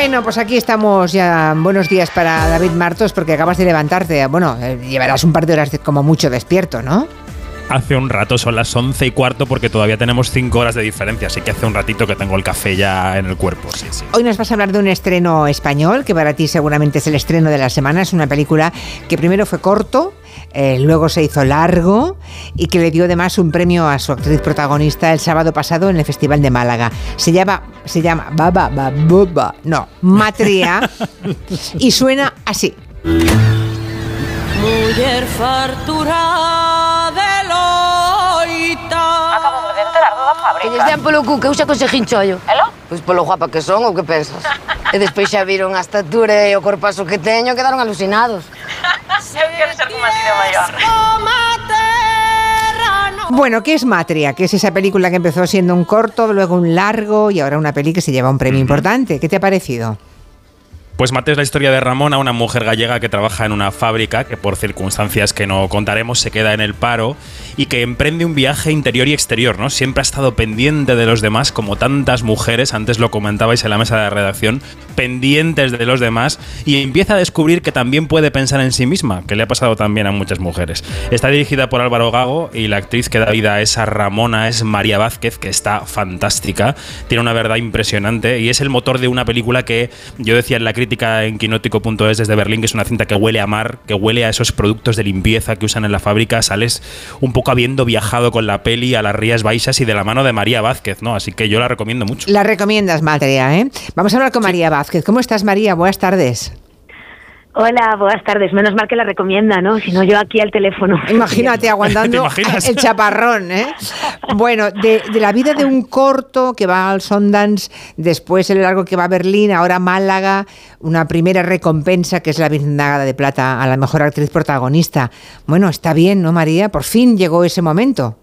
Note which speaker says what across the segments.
Speaker 1: Bueno, pues aquí estamos ya. Buenos días para David Martos porque acabas de levantarte. Bueno, eh, llevarás un par de horas como mucho despierto, ¿no?
Speaker 2: Hace un rato, son las once y cuarto porque todavía tenemos cinco horas de diferencia, así que hace un ratito que tengo el café ya en el cuerpo. Sí, sí.
Speaker 1: Hoy nos vas a hablar de un estreno español que para ti seguramente es el estreno de la semana. Es una película que primero fue corto, eh, luego se hizo largo y que le dio además un premio a su actriz protagonista el sábado pasado en el Festival de Málaga. Se llama, se llama Baba Babuba, no, Matria y suena así.
Speaker 3: Mujer fartura
Speaker 4: Que lles den polo cu que eu xa consegui chollo.
Speaker 5: Elo?
Speaker 4: Pois polo guapa que son, ou que pensas? e despois xa viron a estatura e o corpazo que teño, quedaron alucinados.
Speaker 5: Eu quero ser como así de maior.
Speaker 1: Bueno, ¿qué es Matria? Que es esa película que empezó siendo un corto, luego un largo y ahora una peli que se lleva un premio importante. ¿Qué te ha parecido?
Speaker 2: Pues Mate es la historia de Ramona, una mujer gallega que trabaja en una fábrica que por circunstancias que no contaremos se queda en el paro y que emprende un viaje interior y exterior, ¿no? Siempre ha estado pendiente de los demás, como tantas mujeres, antes lo comentabais en la mesa de redacción, pendientes de los demás y empieza a descubrir que también puede pensar en sí misma, que le ha pasado también a muchas mujeres. Está dirigida por Álvaro Gago y la actriz que da vida a esa Ramona es María Vázquez, que está fantástica, tiene una verdad impresionante y es el motor de una película que yo decía en la crítica en quinótico.es desde Berlín que es una cinta que huele a mar, que huele a esos productos de limpieza que usan en la fábrica, sales un poco habiendo viajado con la peli a las Rías Baixas y de la mano de María Vázquez, ¿no? Así que yo la recomiendo mucho.
Speaker 1: La recomiendas, Matria, ¿eh? Vamos a hablar con María Vázquez. ¿Cómo estás, María? Buenas tardes.
Speaker 6: Hola, buenas tardes. Menos mal que la recomienda, ¿no? Si no, yo aquí al teléfono.
Speaker 1: Imagínate
Speaker 2: ¿Te
Speaker 1: aguantando el chaparrón, ¿eh? Bueno, de, de la vida de un corto que va al Sundance, después el largo que va a Berlín, ahora Málaga, una primera recompensa que es la Biznagada de Plata a la mejor actriz protagonista. Bueno, está bien, ¿no, María? Por fin llegó ese momento.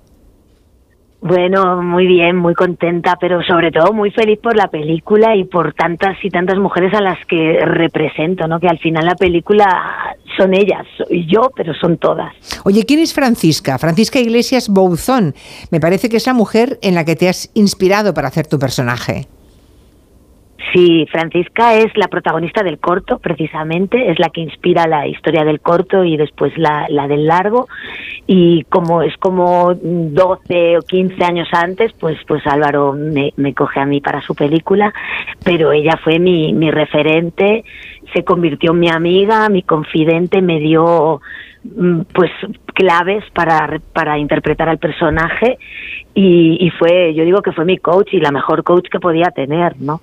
Speaker 6: Bueno, muy bien, muy contenta, pero sobre todo muy feliz por la película y por tantas y tantas mujeres a las que represento, ¿no? Que al final la película son ellas, soy yo, pero son todas.
Speaker 1: Oye, ¿quién es Francisca? Francisca Iglesias Bouzón. Me parece que es la mujer en la que te has inspirado para hacer tu personaje.
Speaker 6: Sí, Francisca es la protagonista del corto, precisamente, es la que inspira la historia del corto y después la, la del largo. Y como es como 12 o 15 años antes, pues, pues Álvaro me, coge a mí para su película, pero ella fue mi, mi referente, se convirtió en mi amiga, mi confidente, me dio mm, pues claves para, para interpretar al personaje y, y fue, yo digo que fue mi coach y la mejor coach que podía tener, ¿no?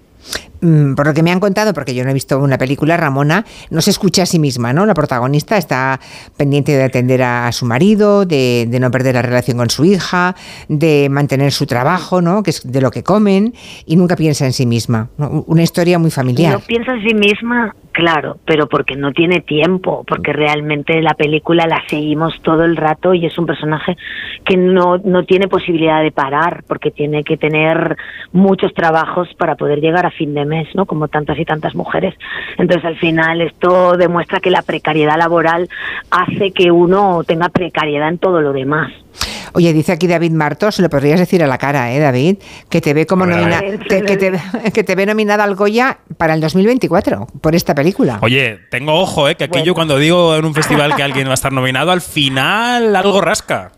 Speaker 1: Mm, Por lo que me han contado, porque yo no he visto una película, Ramona no se escucha a sí misma, ¿no? La protagonista está pendiente de atender a, su marido, de, de no perder la relación con su hija, de mantener su trabajo, ¿no? Que es de lo que comen, y nunca piensa en sí misma. ¿no? Una historia muy familiar.
Speaker 6: No piensa en sí misma, claro, pero porque no tiene tiempo, porque realmente la película la seguimos todo el rato y es un personaje que no, no tiene posibilidad de parar, porque tiene que tener muchos trabajos para poder llegar a fin de mes, ¿no? Como tantas y tantas mujeres. Entonces, al final, esto demuestra que la precariedad laboral hace que uno tenga precariedad en todo lo demás.
Speaker 1: Oye, dice aquí David Martos, lo podrías decir a la cara, ¿eh, David? Que te ve como nomina-
Speaker 6: ver.
Speaker 1: te- que, te, que te ve nominada al Goya para el 2024 por esta película.
Speaker 2: Oye, tengo ojo, ¿eh? Que aquí yo cuando digo en un festival que alguien va a estar nominado, al final algo rasca.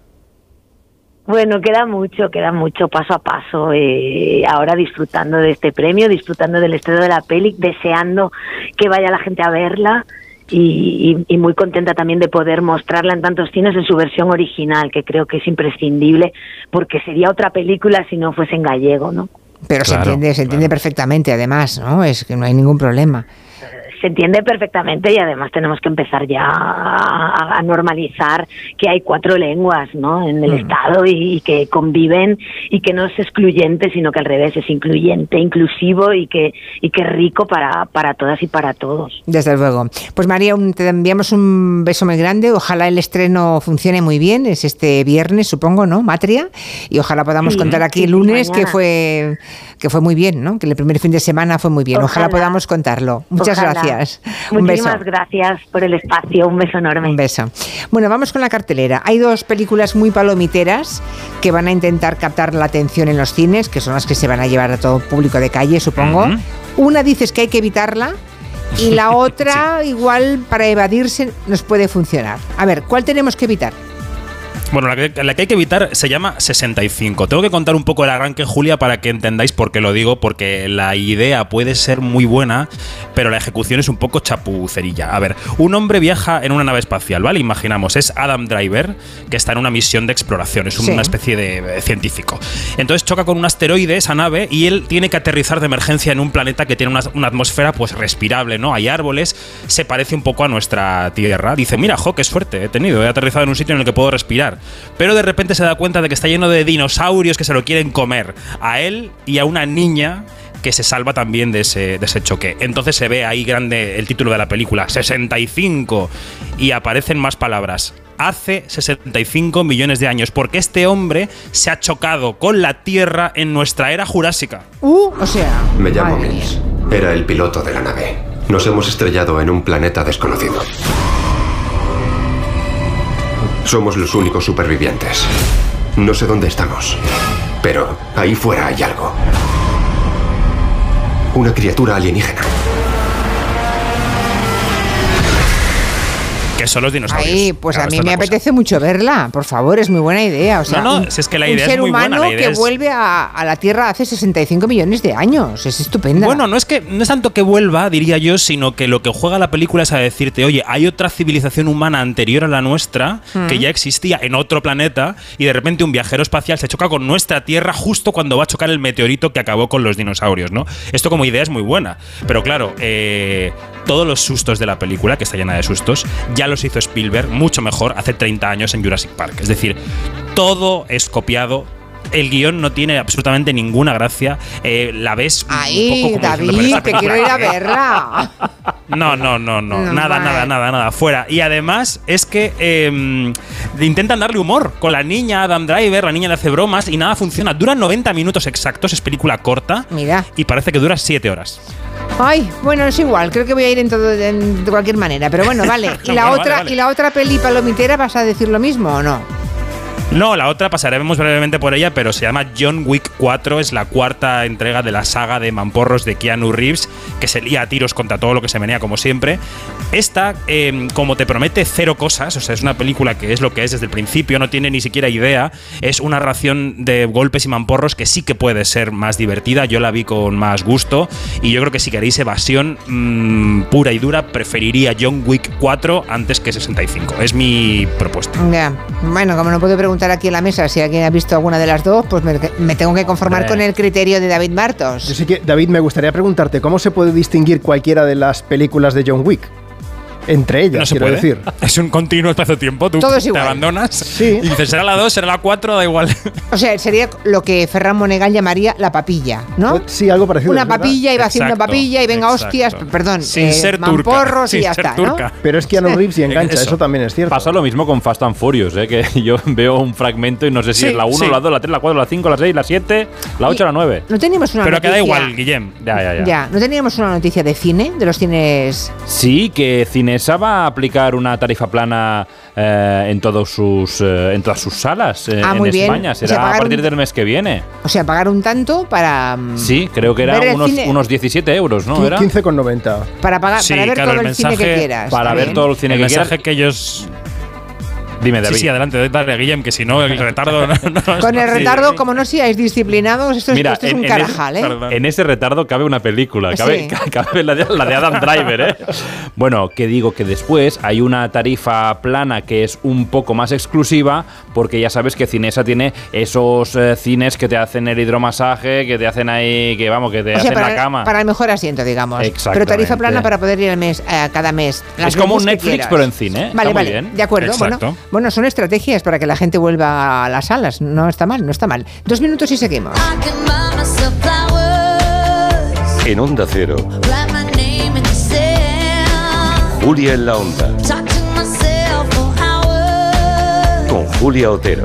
Speaker 6: Bueno, queda mucho, queda mucho paso a paso. eh, ahora disfrutando de este premio, disfrutando del estreno de la peli, deseando que vaya la gente a verla y, y- y muy contenta también de poder mostrarla en tantos cines en su versión original, que creo que es imprescindible porque sería otra película si no fuese en gallego, ¿no?
Speaker 1: Pero se entiende, se entiende
Speaker 2: claro.
Speaker 1: perfectamente, además, ¿no? Es que no hay ningún problema.
Speaker 6: Se entiende perfectamente y además tenemos que empezar ya a, a normalizar que hay cuatro lenguas ¿no? en el Estado y, y que conviven y que no es excluyente, sino que al revés es incluyente, inclusivo y que, y que rico para, para todas y para todos.
Speaker 1: Desde luego. Pues María, un- te enviamos un beso muy grande. Ojalá el estreno funcione muy bien. Es este viernes, supongo, ¿no? Matria. Y ojalá podamos
Speaker 6: Sí,
Speaker 1: contar aquí el
Speaker 6: sí,
Speaker 1: lunes que fue que fue muy bien, ¿no? Que el primer fin de semana fue muy bien. Ojalá,
Speaker 6: Ojalá.
Speaker 1: podamos contarlo. Muchas
Speaker 6: Ojalá.
Speaker 1: gracias. Un beso.
Speaker 6: Muchísimas gracias por el espacio, un beso enorme.
Speaker 1: Un beso. Bueno, vamos con la cartelera. Hay dos películas muy palomiteras que van a intentar captar la atención en los cines, que son las que se van a llevar a todo público de calle, supongo. Una dices que hay que evitarla y la otra igual para evadirse nos puede funcionar. A ver, ¿cuál tenemos que evitar?
Speaker 2: Bueno, la que, la que hay que evitar se llama 65. Tengo que contar un poco el arranque, Julia, para que entendáis por qué lo digo, porque la idea puede ser muy buena, pero la ejecución es un poco chapucerilla. A ver, un hombre viaja en una nave espacial, ¿vale? Imaginamos, es Adam Driver, que está en una misión de exploración, es
Speaker 1: Sí.
Speaker 2: una especie de eh, científico. Entonces choca con un asteroide esa nave y él tiene que aterrizar de emergencia en un planeta que tiene una, una atmósfera pues respirable, ¿no? Hay árboles, se parece un poco a nuestra Tierra. Dice, mira, jo, qué suerte he tenido, he aterrizado en un sitio en el que puedo respirar. Pero de repente se da cuenta de que está lleno de dinosaurios que se lo quieren comer a él y a una niña que se salva también de ese, de ese choque. Entonces se ve ahí grande el título de la película, 65, y aparecen más palabras. Hace 65 millones de años, porque este hombre se ha chocado con la Tierra en nuestra era jurásica.
Speaker 1: Uh, o sea.
Speaker 7: Me llamo Mills. Era el piloto de la nave. Nos hemos estrellado en un planeta desconocido. Somos los únicos supervivientes. No sé dónde estamos, pero ahí fuera hay algo. Una criatura alienígena.
Speaker 2: Que son los dinosaurios.
Speaker 1: Ay, pues
Speaker 2: Claro,
Speaker 1: a mí me
Speaker 2: es
Speaker 1: apetece mucho verla, por favor, es muy buena idea. O sea,
Speaker 2: No, no,
Speaker 1: un-
Speaker 2: si es que la
Speaker 1: un
Speaker 2: idea es
Speaker 1: ser
Speaker 2: muy buena,
Speaker 1: humano
Speaker 2: la idea
Speaker 1: que
Speaker 2: es-
Speaker 1: vuelve a, a la Tierra hace 65 millones de años, es estupenda.
Speaker 2: Bueno, no es que no es tanto que vuelva, diría yo, sino que lo que juega la película es a decirte, oye, hay otra civilización humana anterior a la nuestra
Speaker 1: Mm.
Speaker 2: que ya existía en otro planeta y de repente un viajero espacial se choca con nuestra Tierra justo cuando va a chocar el meteorito que acabó con los dinosaurios, ¿no? Esto como idea es muy buena, pero claro, eh, todos los sustos de la película, que está llena de sustos, ya los hizo Spielberg mucho mejor hace 30 años en Jurassic Park. Es decir, todo es copiado. El guion no tiene absolutamente ninguna gracia. eh, la ves un
Speaker 1: Ay,
Speaker 2: poco como diciendo, "Pero
Speaker 1: David,
Speaker 2: esta
Speaker 1: que quiero ir a
Speaker 2: qué?".
Speaker 1: verla.
Speaker 2: No, no, no, no.
Speaker 1: No,
Speaker 2: nada, nada, nada, nada. Fuera. Y además es que eh, intentan darle humor con la niña Adam Driver, la niña le hace bromas y nada funciona. Dura 90 minutos exactos, es película corta.
Speaker 1: Mira.
Speaker 2: Y parece que dura 7 horas.
Speaker 1: Ay, bueno, es igual, creo que voy a ir en todo en- de cualquier manera, pero bueno, vale. ¿Y la otra
Speaker 2: vale, vale.
Speaker 1: y la otra peli palomitera vas a decir lo mismo o no?
Speaker 2: No, la otra pasaremos brevemente por ella, pero se llama John Wick 4. Es la cuarta entrega de la saga de mamporros de Keanu Reeves, que se lía a tiros contra todo lo que se menea, como siempre. Esta, eh, como te promete cero cosas, o sea, es una película que es lo que es desde el principio, no tiene ni siquiera idea. Es una ración de golpes y mamporros que sí que puede ser más divertida. Yo la vi con más gusto. Y yo creo que si queréis evasión mm, pura y dura, preferiría John Wick 4 antes que 65. Es mi propuesta.
Speaker 1: Ya. Bueno, como no puedo preguntar aquí en la mesa si alguien ha visto alguna de las dos, pues me, me tengo que conformar con el criterio de David
Speaker 8: Yo
Speaker 1: Martos.
Speaker 8: sí que, David, me gustaría preguntarte, ¿cómo se puede distinguir cualquiera de las películas de John Wick? Entre ellas,
Speaker 2: No se
Speaker 8: quiero
Speaker 2: puede.
Speaker 8: decir.
Speaker 2: Es un continuo espacio-tiempo. Tú
Speaker 1: Todo es
Speaker 2: te
Speaker 1: igual.
Speaker 2: abandonas
Speaker 8: Sí.
Speaker 2: y dices, será la 2, será la 4, da igual.
Speaker 1: O sea, sería lo que Ferran Monegal llamaría la papilla, ¿no?
Speaker 8: Pues Sí, algo parecido.
Speaker 1: Una
Speaker 8: es verdad.
Speaker 1: papilla y va haciendo una
Speaker 2: Exacto,
Speaker 1: papilla y venga
Speaker 2: exacto.
Speaker 1: hostias, perdón,
Speaker 2: Sin
Speaker 1: eh,
Speaker 2: ser turca.
Speaker 1: mamporros y
Speaker 2: sin
Speaker 1: ya
Speaker 2: ser
Speaker 1: está, ¿no?
Speaker 2: turca.
Speaker 8: Pero es Keanu Reeves y engancha,
Speaker 2: Eso.
Speaker 8: eso. también es cierto.
Speaker 9: Pasa lo mismo con Fast and Furious, ¿eh? que yo veo un fragmento y no sé si
Speaker 2: Sí,
Speaker 9: es la 1,
Speaker 2: sí.
Speaker 9: la 2, la 3, la 4, la 5, la 6, la 7, la 8, la 9.
Speaker 1: No teníamos una
Speaker 2: Pero que
Speaker 1: noticia.
Speaker 2: da igual, Guillem.
Speaker 9: Ya, ya, ya.
Speaker 1: Ya, no teníamos una noticia de cine, de los cines.
Speaker 9: Sí, que Cinesa va a aplicar una tarifa plana eh, en todos sus eh, en todas sus salas eh,
Speaker 1: Ah,
Speaker 9: en. España.
Speaker 1: O sea,
Speaker 9: Será a partir
Speaker 1: un-
Speaker 9: del mes que viene.
Speaker 1: O sea, pagar un tanto para. mm,
Speaker 9: Sí, creo que eran
Speaker 1: el
Speaker 9: unos, unos 17 euros, ¿no? Era
Speaker 8: 15,90.
Speaker 1: Para, pagar,
Speaker 2: Sí,
Speaker 1: para ver
Speaker 2: claro,
Speaker 1: todo
Speaker 2: el
Speaker 1: el, cine que
Speaker 2: mensaje-
Speaker 1: quieras.
Speaker 9: para ver todo el cine
Speaker 2: el
Speaker 9: que
Speaker 2: mensaje
Speaker 9: quieras.
Speaker 2: que ellos.
Speaker 9: Dime, David.
Speaker 2: Sí, sí, adelante, dale, Guillem, que si no, el retardo. no- no es
Speaker 1: Con el retardo, como no seáis disciplinados, esto es,
Speaker 9: Mira,
Speaker 1: esto es
Speaker 9: en-
Speaker 1: un
Speaker 9: en
Speaker 1: carajal, ¿eh?
Speaker 9: En ese retardo cabe una película, cabe,
Speaker 1: Sí.
Speaker 9: cabe la, de, la de Adam Driver, ¿eh? Bueno, que digo que después hay una tarifa plana que es un poco más exclusiva, porque ya sabes que Cinesa tiene esos eh, cines que te hacen el hidromasaje, que te hacen ahí, que vamos, que te
Speaker 1: O sea,
Speaker 9: hacen
Speaker 1: para,
Speaker 9: la cama.
Speaker 1: para el mejor asiento, digamos. Pero
Speaker 9: Exactamente.
Speaker 1: tarifa plana para poder ir al mes, eh, cada mes. las
Speaker 9: Es como un Netflix, pero en cine, ¿eh?
Speaker 1: Vale,
Speaker 9: Está muy
Speaker 1: vale.
Speaker 9: bien.
Speaker 1: De acuerdo.
Speaker 2: Exacto.
Speaker 1: Bueno, bueno, son estrategias para que la gente vuelva a las salas. No está mal, no está mal. Dos minutos y seguimos.
Speaker 3: I can buy myself flowers,
Speaker 7: En Onda Cero, Julia en la Onda,
Speaker 3: talk to myself for hours,
Speaker 7: con Julia Otero.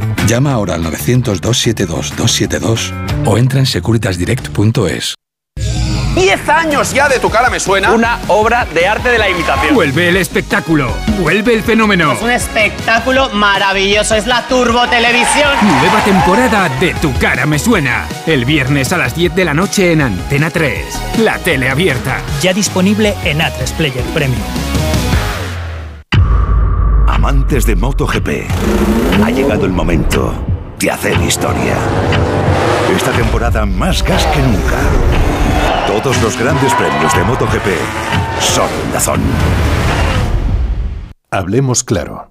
Speaker 10: Llama ahora al 900-272-272 o entra en securitasdirect.es.
Speaker 11: 10 años ya de tu cara me suena.
Speaker 12: Una obra de arte de la imitación.
Speaker 13: Vuelve el espectáculo, vuelve el fenómeno.
Speaker 14: Es un espectáculo maravilloso, es la Turbo Televisión.
Speaker 13: Nueva temporada de Tu cara me suena. El viernes a las 10 de la noche en Antena 3. La tele abierta.
Speaker 15: Ya disponible en A3 Player Premium.
Speaker 16: Amantes de MotoGP, ha llegado el momento de hacer historia. Esta temporada más gas que nunca. Todos los grandes premios de MotoGP son en Dazón. Hablemos claro.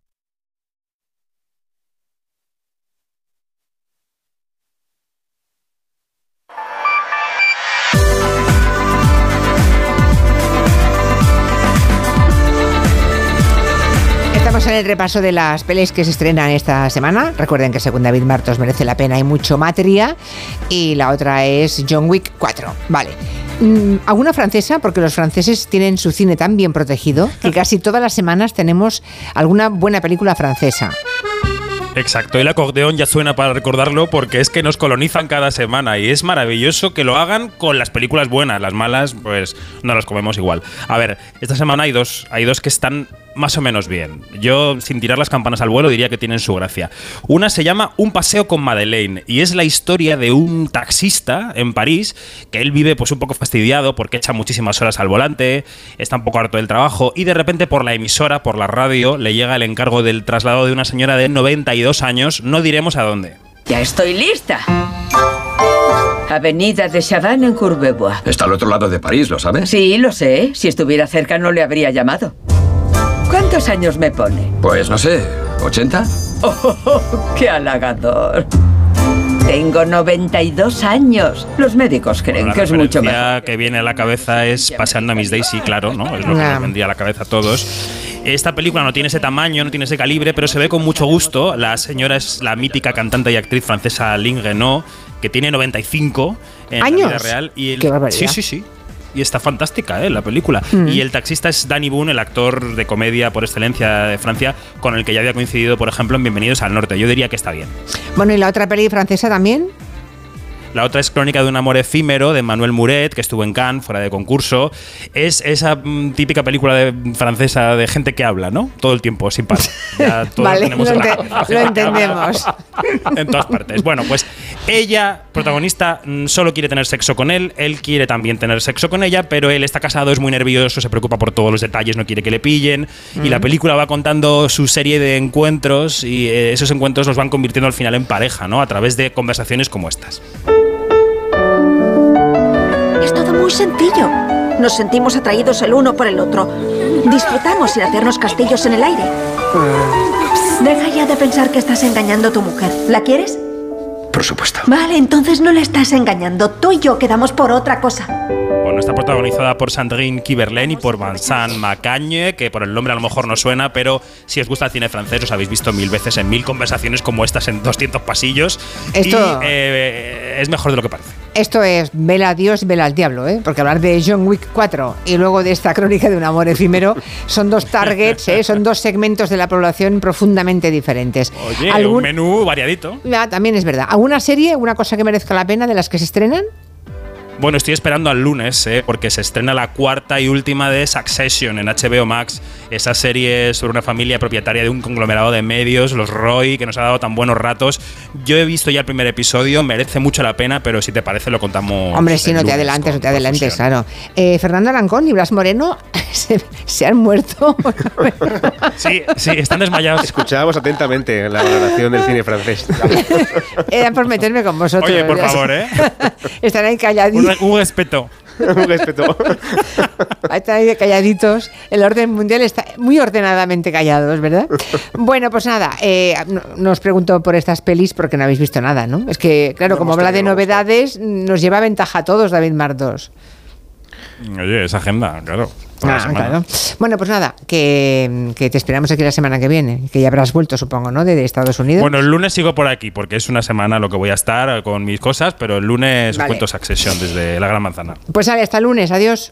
Speaker 1: Estamos en el repaso de las pelis que se estrenan esta semana. Recuerden que según David Martos merece la pena y mucho materia. Y la otra es John Wick 4. Vale. Mm, ¿Alguna francesa? Porque los franceses tienen su cine tan bien protegido que casi todas las semanas tenemos alguna buena película francesa.
Speaker 2: Exacto, el acordeón ya suena para recordarlo porque es que nos colonizan cada semana y es maravilloso que lo hagan con las películas buenas, las malas pues no las comemos igual. A ver, esta semana hay dos, hay dos que están más o menos bien. Yo, sin tirar las campanas al vuelo, diría que tienen su gracia. Una se llama Un paseo con Madeleine y es la historia de un taxista en París que él vive pues un poco fastidiado porque echa muchísimas horas al volante, está un poco harto del trabajo y de repente por la emisora, por la radio, le llega el encargo del traslado de una señora de 92 años, no diremos a dónde.
Speaker 17: Ya estoy lista. Avenida de Chavannes en Courbevoie.
Speaker 18: Está al otro lado de París, ¿lo sabes?
Speaker 17: Sí, lo sé. Si estuviera cerca no le habría llamado. ¿Cuántos años me pone?
Speaker 18: Pues no sé, ¿80?
Speaker 17: ¡Oh, qué halagador! Tengo 92 años. Los médicos creen
Speaker 2: La
Speaker 17: que es mucho mejor.
Speaker 2: que viene a la cabeza es Paseando a Miss Daisy, claro, ¿no? Es lo que nos vendría a la cabeza a todos. Esta película no tiene ese tamaño, no tiene ese calibre, pero se ve con mucho gusto. La señora es la mítica cantante y actriz francesa Lynn Renault, que tiene 95 en
Speaker 1: ¿Años?
Speaker 2: la vida real. Y el-
Speaker 1: Qué barbaridad.
Speaker 2: Sí, sí, sí. Y está fantástica, ¿eh? La película.
Speaker 1: Mm.
Speaker 2: Y el taxista es Danny Boone, el actor de comedia por excelencia de Francia, con el que ya había coincidido, por ejemplo, en Bienvenidos al Norte. Yo diría que está bien.
Speaker 1: Bueno, ¿y la otra peli francesa también?
Speaker 2: La otra es Crónica de un amor efímero de Manuel Muret, que estuvo en Cannes, fuera de concurso. Es esa mm, típica película de- francesa de gente que habla, ¿no? Todo el tiempo, sin parar. Ya todos
Speaker 1: Vale, lo, ente-
Speaker 2: la
Speaker 1: entendemos.
Speaker 2: En todas partes. Bueno, pues ella, protagonista, mm, solo quiere tener sexo con él, él quiere también tener sexo con ella, pero él está casado, es muy nervioso, se preocupa por todos los detalles, no quiere que le pillen. Y la
Speaker 19: Mm.
Speaker 2: película va contando su serie de encuentros y eh, esos encuentros los van convirtiendo al final en pareja, ¿no? A través de conversaciones como estas.
Speaker 19: Muy sencillo. Nos sentimos atraídos el uno por el otro. Disfrutamos sin hacernos castillos en el aire. Deja ya de pensar que estás engañando a tu mujer. ¿La quieres?
Speaker 7: Por supuesto.
Speaker 19: Vale, entonces no la estás engañando. Tú y yo quedamos por otra cosa.
Speaker 2: Bueno, está protagonizada por Sandrine Kiberlen y por Vincent Macagne, que por el nombre a lo mejor no suena, pero si os gusta el cine francés, os habéis visto mil veces en mil conversaciones como estas en 200 pasillos.
Speaker 1: Esto-
Speaker 2: Y eh, es mejor de lo que parece.
Speaker 1: Esto es vela a Dios, vela al diablo, ¿eh? Porque hablar de John Wick 4 y luego de esta crónica de un amor efímero son dos targets, ¿eh? Son dos segmentos de la población profundamente diferentes.
Speaker 2: Oye,
Speaker 1: ¿Algún-
Speaker 2: un menú variadito.
Speaker 1: Ah, también es verdad. ¿Alguna serie, alguna cosa que merezca la pena de las que se estrenan?
Speaker 2: Bueno, estoy esperando al lunes, ¿eh? porque se estrena la cuarta y última de Succession en HBO Max. Esa serie sobre una familia propietaria de un conglomerado de medios, los Roy, que nos ha dado tan buenos ratos. Yo he visto ya el primer episodio, merece mucho la pena, pero si te parece lo contamos.
Speaker 1: Hombre, sí, no te adelantes, no te adelantes, claro. Eh, Fernando Arancón y Blas Moreno se, se han muerto.
Speaker 2: Sí, sí, están desmayados.
Speaker 20: Escuchábamos atentamente la valoración del cine francés.
Speaker 1: Era por meterme con vosotros.
Speaker 2: Oye, por favor, ¿eh?
Speaker 1: Están ahí calladitos.
Speaker 2: Un, un respeto.
Speaker 20: Un respeto.
Speaker 1: Están ahí calladitos. El orden mundial está muy ordenadamente callados, ¿verdad? Bueno, pues nada, eh, no, no os pregunto por estas pelis porque no habéis visto nada, ¿no? Es que, claro, como habla de novedades, nos lleva ventaja a todos David Mardos.
Speaker 2: Oye, esa agenda, claro.
Speaker 1: Ah, claro. Bueno, pues nada, que, que te esperamos aquí la semana que viene, que ya habrás vuelto, supongo, ¿no? De, de Estados Unidos.
Speaker 2: Bueno, el lunes sigo por aquí, porque es una semana lo que voy a estar con mis cosas, pero el lunes os cuento Succession desde la Gran Manzana.
Speaker 1: Pues sale hasta el lunes, adiós.